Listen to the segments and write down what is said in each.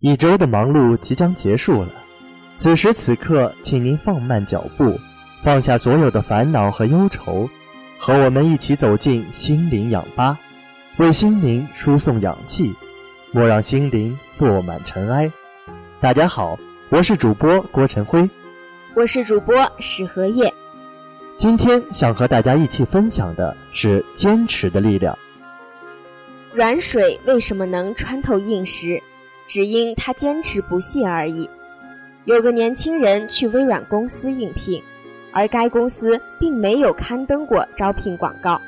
一周的忙碌即将结束了，此时此刻，请您放慢脚步，放下所有的烦恼和忧愁，和我们一起走进心灵氧吧，为心灵输送氧气，莫让心灵落满尘埃。大家好，我是主播郭晨辉，我是主播史荷叶。今天想和大家一起分享的是坚持的力量。软水为什么能穿透硬石？只因他坚持不懈而已。有个年轻人去微软公司应聘，而该公司并没有刊登过招聘广告。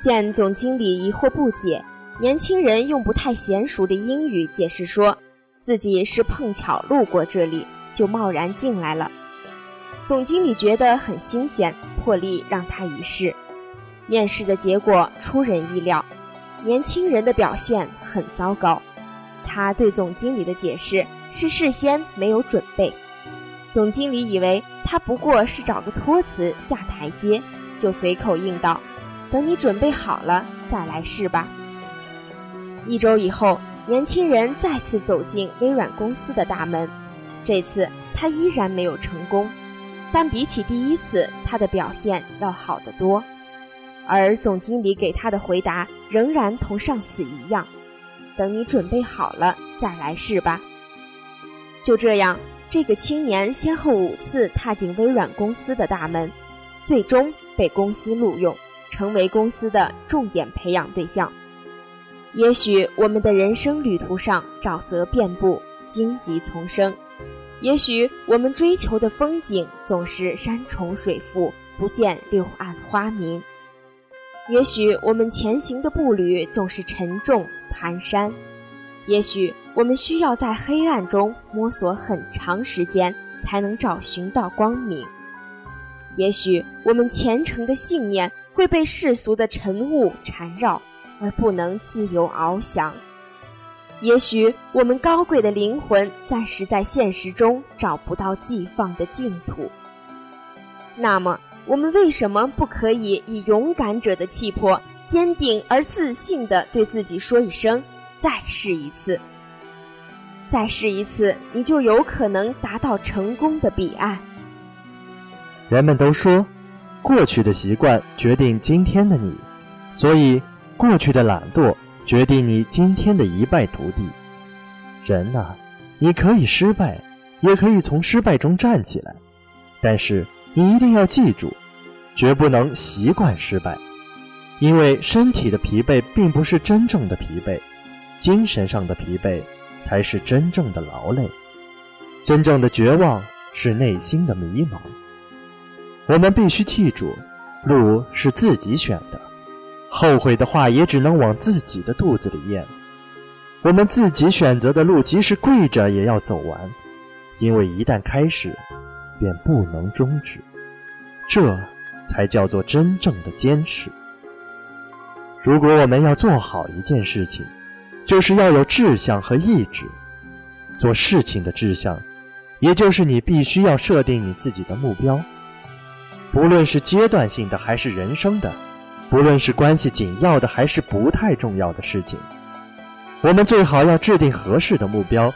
见总经理疑惑不解，年轻人用不太娴熟的英语解释说，自己是碰巧路过这里，就贸然进来了。总经理觉得很新鲜，破例让他一试。面试的结果出人意料，年轻人的表现很糟糕。他对总经理的解释是事先没有准备，总经理以为他不过是找个托词下台阶，就随口应道：“等你准备好了再来试吧。”一周以后，年轻人再次走进微软公司的大门，这次他依然没有成功，但比起第一次，他的表现要好得多，而总经理给他的回答仍然同上次一样。等你准备好了再来试吧。就这样，这个青年先后五次踏进微软公司的大门，最终被公司录用，成为公司的重点培养对象。也许我们的人生旅途上沼泽遍布，荆棘丛生；也许我们追求的风景总是山重水复，不见柳暗花明。也许我们前行的步履总是沉重蹒跚，也许我们需要在黑暗中摸索很长时间才能找寻到光明，也许我们虔诚的信念会被世俗的尘雾缠绕而不能自由翱翔，也许我们高贵的灵魂暂时在现实中找不到寄放的净土，那么。我们为什么不可以以勇敢者的气魄，坚定而自信地对自己说一声“再试一次”？再试一次，你就有可能达到成功的彼岸。人们都说，过去的习惯决定今天的你，所以过去的懒惰决定你今天的一败涂地。人呐，你可以失败，也可以从失败中站起来，但是。你一定要记住，绝不能习惯失败，因为身体的疲惫并不是真正的疲惫，精神上的疲惫才是真正的劳累。真正的绝望是内心的迷茫。我们必须记住，路是自己选的，后悔的话也只能往自己的肚子里咽。我们自己选择的路，即使跪着也要走完，因为一旦开始。便不能终止，这才叫做真正的坚持。如果我们要做好一件事情，就是要有志向和意志。做事情的志向，也就是你必须要设定你自己的目标，不论是阶段性的还是人生的，不论是关系紧要的还是不太重要的事情，我们最好要制定合适的目标，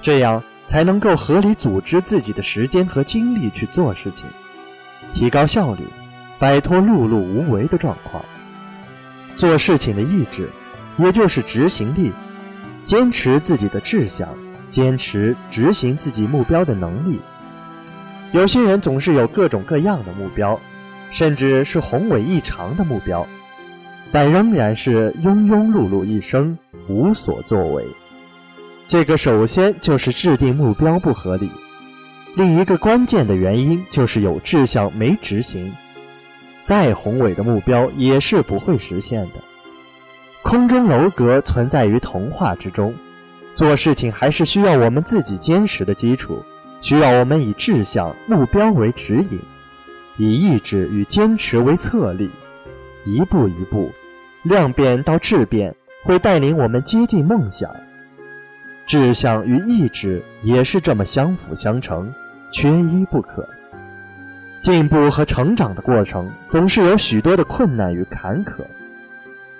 这样。才能够合理组织自己的时间和精力去做事情，提高效率，摆脱碌碌无为的状况。做事情的意志，也就是执行力，坚持自己的志向，坚持执行自己目标的能力。有些人总是有各种各样的目标，甚至是宏伟异常的目标，但仍然是庸庸碌碌一生，无所作为。这个首先就是制定目标不合理，另一个关键的原因就是有志向没执行，再宏伟的目标也是不会实现的。空中楼阁存在于童话之中，做事情还是需要我们自己坚实的基础，需要我们以志向、目标为指引，以意志与坚持为策力，一步一步，量变到质变，会带领我们接近梦想。志向与意志也是这么相辅相成，缺一不可。进步和成长的过程总是有许多的困难与坎坷，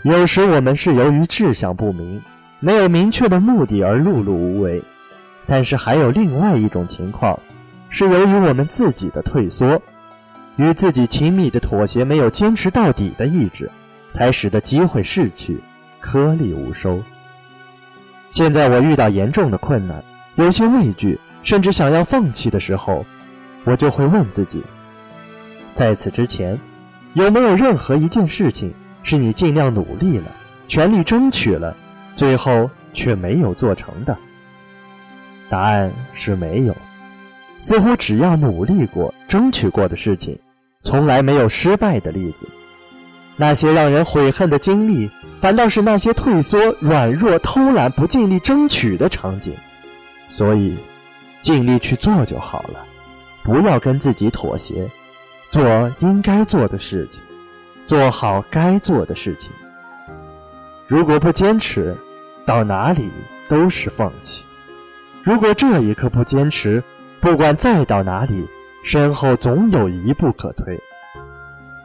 有时我们是由于志向不明，没有明确的目的而碌碌无为，但是还有另外一种情况，是由于我们自己的退缩，与自己亲密的妥协，没有坚持到底的意志，才使得机会逝去，颗粒无收。现在我遇到严重的困难，有些畏惧，甚至想要放弃的时候，我就会问自己：在此之前，有没有任何一件事情是你尽量努力了，全力争取了，最后却没有做成的？答案是没有。似乎只要努力过、争取过的事情，从来没有失败的例子。那些让人悔恨的经历。反倒是那些退缩、软弱、偷懒、不尽力争取的场景，所以尽力去做就好了，不要跟自己妥协，做应该做的事情，做好该做的事情。如果不坚持，到哪里都是放弃；如果这一刻不坚持，不管再到哪里，身后总有一步可退。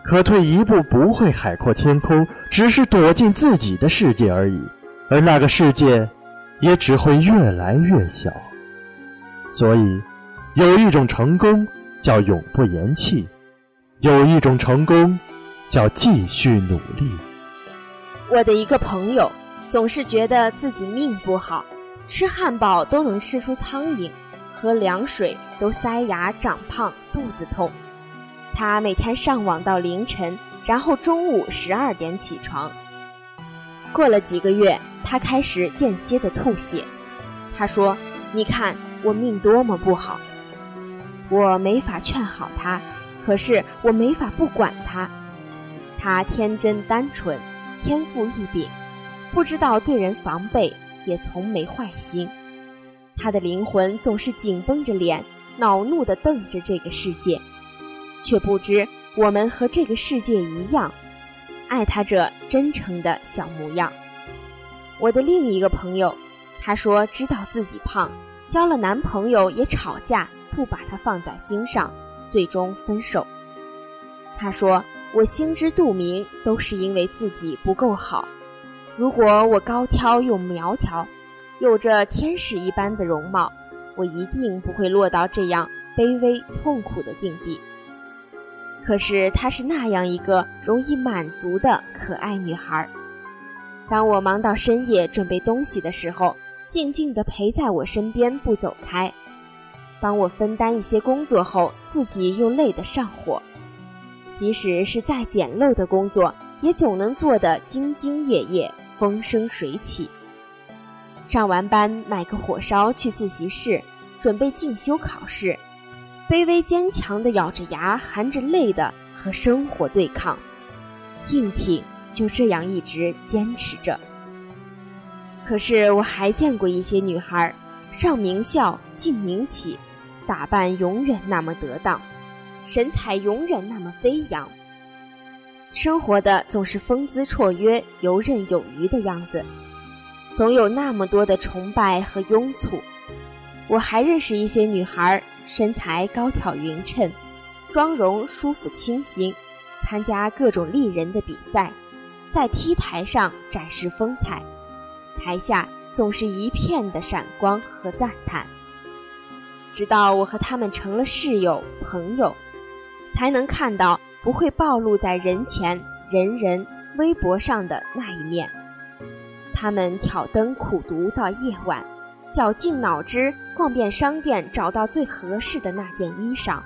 可退一步不会海阔天空，只是躲进自己的世界而已，而那个世界也只会越来越小。所以，有一种成功叫永不言弃，有一种成功叫继续努力。我的一个朋友总是觉得自己命不好，吃汉堡都能吃出苍蝇，喝凉水都塞牙、长胖、肚子痛。他每天上网到凌晨，然后中午十二点起床。过了几个月，他开始间歇的吐血。他说：“你看我命多么不好。”我没法劝好他，可是我没法不管他。他天真单纯，天赋异禀，不知道对人防备，也从没坏心。他的灵魂总是紧绷着脸，恼怒地瞪着这个世界。却不知我们和这个世界一样，爱他这真诚的小模样。我的另一个朋友，她说知道自己胖，交了男朋友也吵架，不把他放在心上，最终分手。她说我心知肚明，都是因为自己不够好。如果我高挑又苗条，有着天使一般的容貌，我一定不会落到这样卑微痛苦的境地。可是她是那样一个容易满足的可爱女孩。当我忙到深夜准备东西的时候，静静地陪在我身边不走开；帮我分担一些工作后，自己又累得上火。即使是再简陋的工作，也总能做得兢兢业业、风生水起。上完班买个火烧去自习室，准备进修考试。卑微坚强的咬着牙，含着泪的和生活对抗，硬挺就这样一直坚持着。可是我还见过一些女孩，上名校，进民企，打扮永远那么得当，神采永远那么飞扬，生活的总是风姿绰约、游刃有余的样子，总有那么多的崇拜和拥簇。我还认识一些女孩。身材高挑匀称，妆容舒服清新，参加各种丽人的比赛，在 T 台上展示风采，台下总是一片的闪光和赞叹。直到我和他们成了室友、朋友，才能看到不会暴露在人前、人人微博上的那一面。他们挑灯苦读到夜晚。绞尽脑汁逛遍商店，找到最合适的那件衣裳。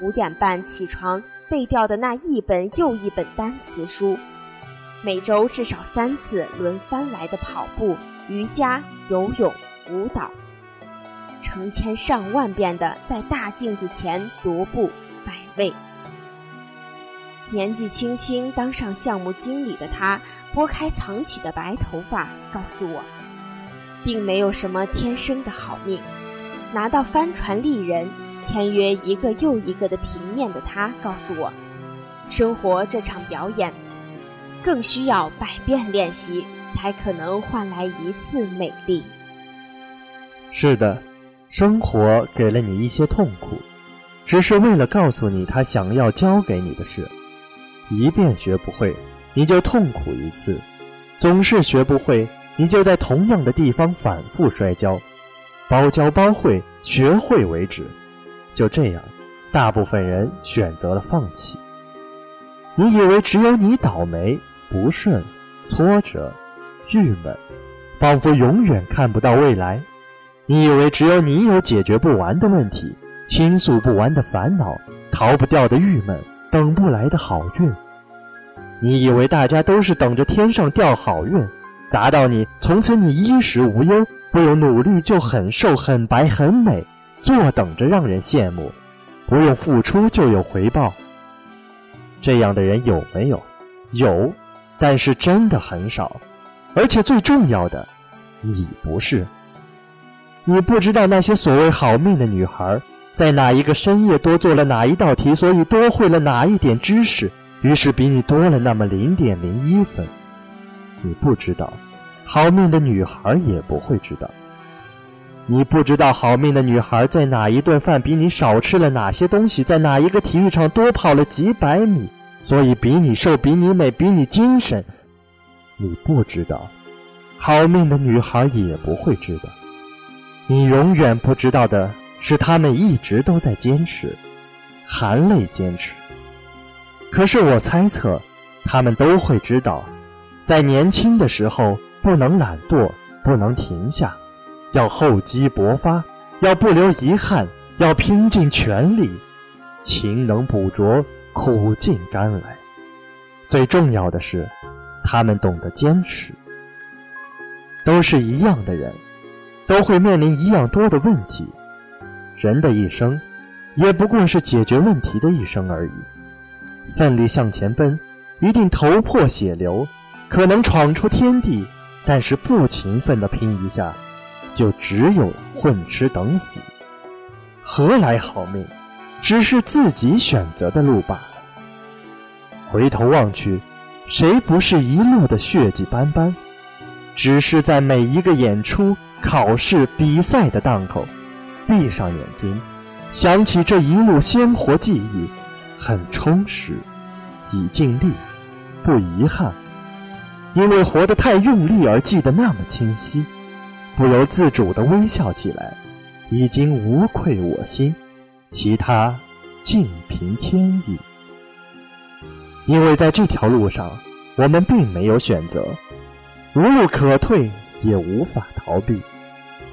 五点半起床背掉的那一本又一本单词书，每周至少三次轮番来的跑步、瑜伽、游泳、舞蹈，成千上万遍的在大镜子前踱步摆位。年纪轻轻当上项目经理的他，拨开藏起的白头发，告诉我。并没有什么天生的好命，拿到帆船丽人签约一个又一个的平面的他告诉我，生活这场表演，更需要百遍练习才可能换来一次美丽。是的，生活给了你一些痛苦，只是为了告诉你他想要教给你的事。一遍学不会，你就痛苦一次；总是学不会。你就在同样的地方反复摔跤，包教包会，学会为止。就这样，大部分人选择了放弃。你以为只有你倒霉、不顺、挫折、郁闷，仿佛永远看不到未来？你以为只有你有解决不完的问题、倾诉不完的烦恼、逃不掉的郁闷、等不来的好运？你以为大家都是等着天上掉好运，砸到你，从此你衣食无忧，不用努力就很瘦、很白、很美，坐等着让人羡慕，不用付出就有回报。这样的人有没有？有，但是真的很少。而且最重要的，你不是。你不知道那些所谓好命的女孩，在哪一个深夜多做了哪一道题，所以多会了哪一点知识。于是比你多了那么零点零一分，你不知道，好命的女孩也不会知道。你不知道好命的女孩在哪一顿饭比你少吃了哪些东西，在哪一个体育场多跑了几百米，所以比你瘦，比你美，比你精神。你不知道，好命的女孩也不会知道。你永远不知道的是，她们一直都在坚持，含泪坚持。可是我猜测，他们都会知道，在年轻的时候不能懒惰，不能停下，要厚积薄发，要不留遗憾，要拼尽全力，勤能补拙，苦尽甘来。最重要的是，他们懂得坚持。都是一样的人，都会面临一样多的问题。人的一生，也不过是解决问题的一生而已。奋力向前奔，一定头破血流，可能闯出天地，但是不勤奋的拼一下，就只有混吃等死。何来好命？只是自己选择的路罢了。回头望去，谁不是一路的血迹斑斑？只是在每一个演出、考试、比赛的档口，闭上眼睛，想起这一路鲜活记忆。很充实，已尽力，不遗憾，因为活得太用力而记得那么清晰，不由自主地微笑起来，已经无愧我心，其他尽凭天意。因为在这条路上，我们并没有选择，无路可退，也无法逃避，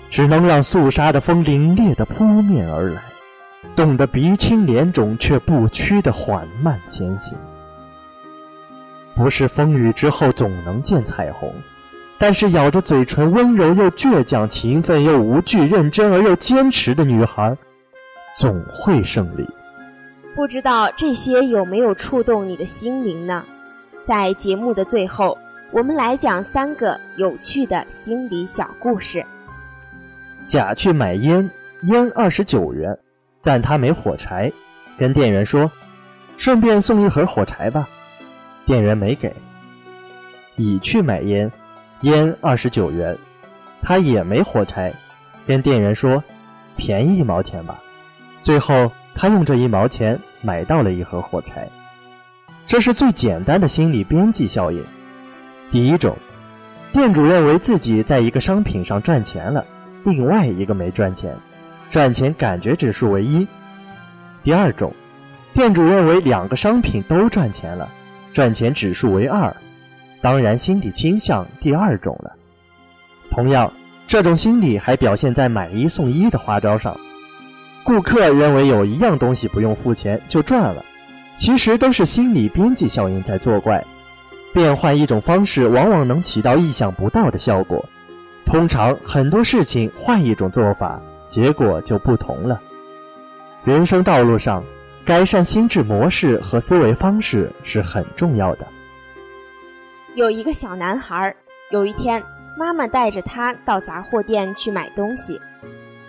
只能让肃杀的风凛冽地扑面而来。冻得鼻青脸肿却不屈的缓慢前行，不是风雨之后总能见彩虹，但是咬着嘴唇温柔又倔强、勤奋又无惧、认真而又坚持的女孩，总会胜利。不知道这些有没有触动你的心灵呢？在节目的最后，我们来讲三个有趣的心理小故事。甲去买烟，烟二十九元。但他没火柴，跟店员说：“顺便送一盒火柴吧。”店员没给。乙去买烟，烟二十九元，他也没火柴，跟店员说：“便宜一毛钱吧。”最后他用这一毛钱买到了一盒火柴。这是最简单的心理边际效应。第一种，店主认为自己在一个商品上赚钱了，另外一个没赚钱。赚钱感觉指数为一。第二种，店主认为两个商品都赚钱了，赚钱指数为二。当然，心理倾向第二种了。同样，这种心理还表现在买一送一的花招上。顾客认为有一样东西不用付钱就赚了，其实都是心理边际效应在作怪。变换一种方式，往往能起到意想不到的效果。通常很多事情换一种做法。结果就不同了。人生道路上，改善心智模式和思维方式是很重要的。有一个小男孩，有一天，妈妈带着他到杂货店去买东西。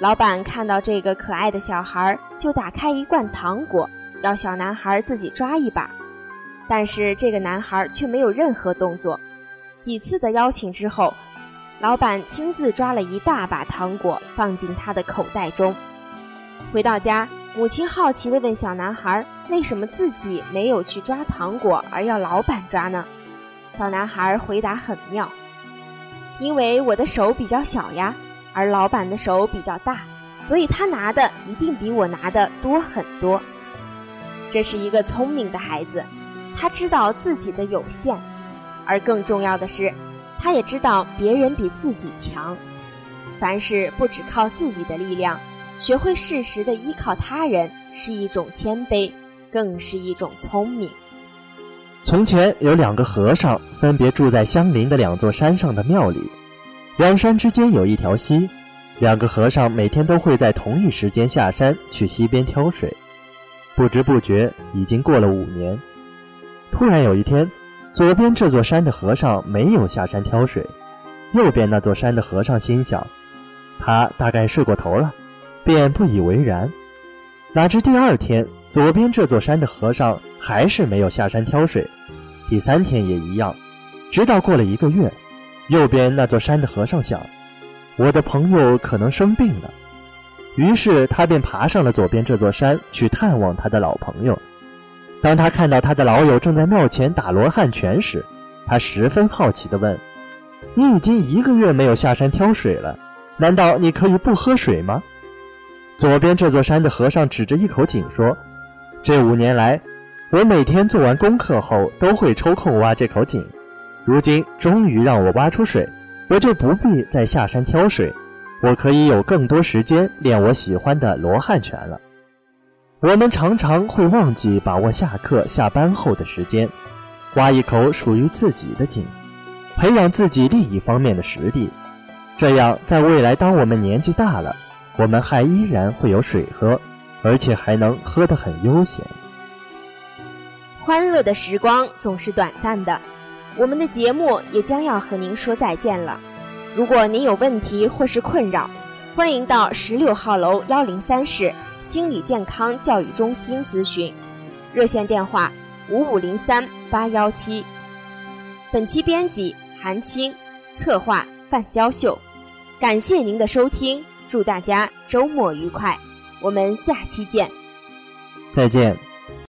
老板看到这个可爱的小孩，就打开一罐糖果，要小男孩自己抓一把。但是这个男孩却没有任何动作。几次的邀请之后。老板亲自抓了一大把糖果放进他的口袋中。回到家，母亲好奇地问小男孩：“为什么自己没有去抓糖果，而要老板抓呢？”小男孩回答很妙：“因为我的手比较小呀，而老板的手比较大，所以他拿的一定比我拿的多很多。这是一个聪明的孩子，他知道自己的有限，而更重要的是，他也知道别人比自己强。凡事不只靠自己的力量，学会适时的依靠他人，是一种谦卑，更是一种聪明。从前有两个和尚，分别住在相邻的两座山上的庙里。两山之间有一条溪，两个和尚每天都会在同一时间下山去溪边挑水。不知不觉已经过了五年。突然有一天，左边这座山的和尚没有下山挑水，右边那座山的和尚心想。他大概睡过头了，便不以为然。哪知第二天，左边这座山的和尚还是没有下山挑水，第三天也一样。直到过了一个月，右边那座山的和尚想：我的朋友可能生病了，于是他便爬上了左边这座山去探望他的老朋友。当他看到他的老友正在庙前打罗汉拳时，他十分好奇地问：“你已经一个月没有下山挑水了？”难道你可以不喝水吗？左边这座山的和尚指着一口井说：“这五年来，我每天做完功课后都会抽空挖这口井。如今终于让我挖出水，我就不必再下山挑水，我可以有更多时间练我喜欢的罗汉拳了。”我们常常会忘记把握下课、下班后的时间，挖一口属于自己的井，培养自己另一方面的实力。这样，在未来，当我们年纪大了，我们还依然会有水喝，而且还能喝得很悠闲。欢乐的时光总是短暂的，我们的节目也将要和您说再见了。如果您有问题或是困扰，欢迎到十六号楼幺零三室心理健康教育中心咨询，热线电话五五零三八幺七。本期编辑韩青，策划范娇秀。感谢您的收听，祝大家周末愉快，我们下期见。再见。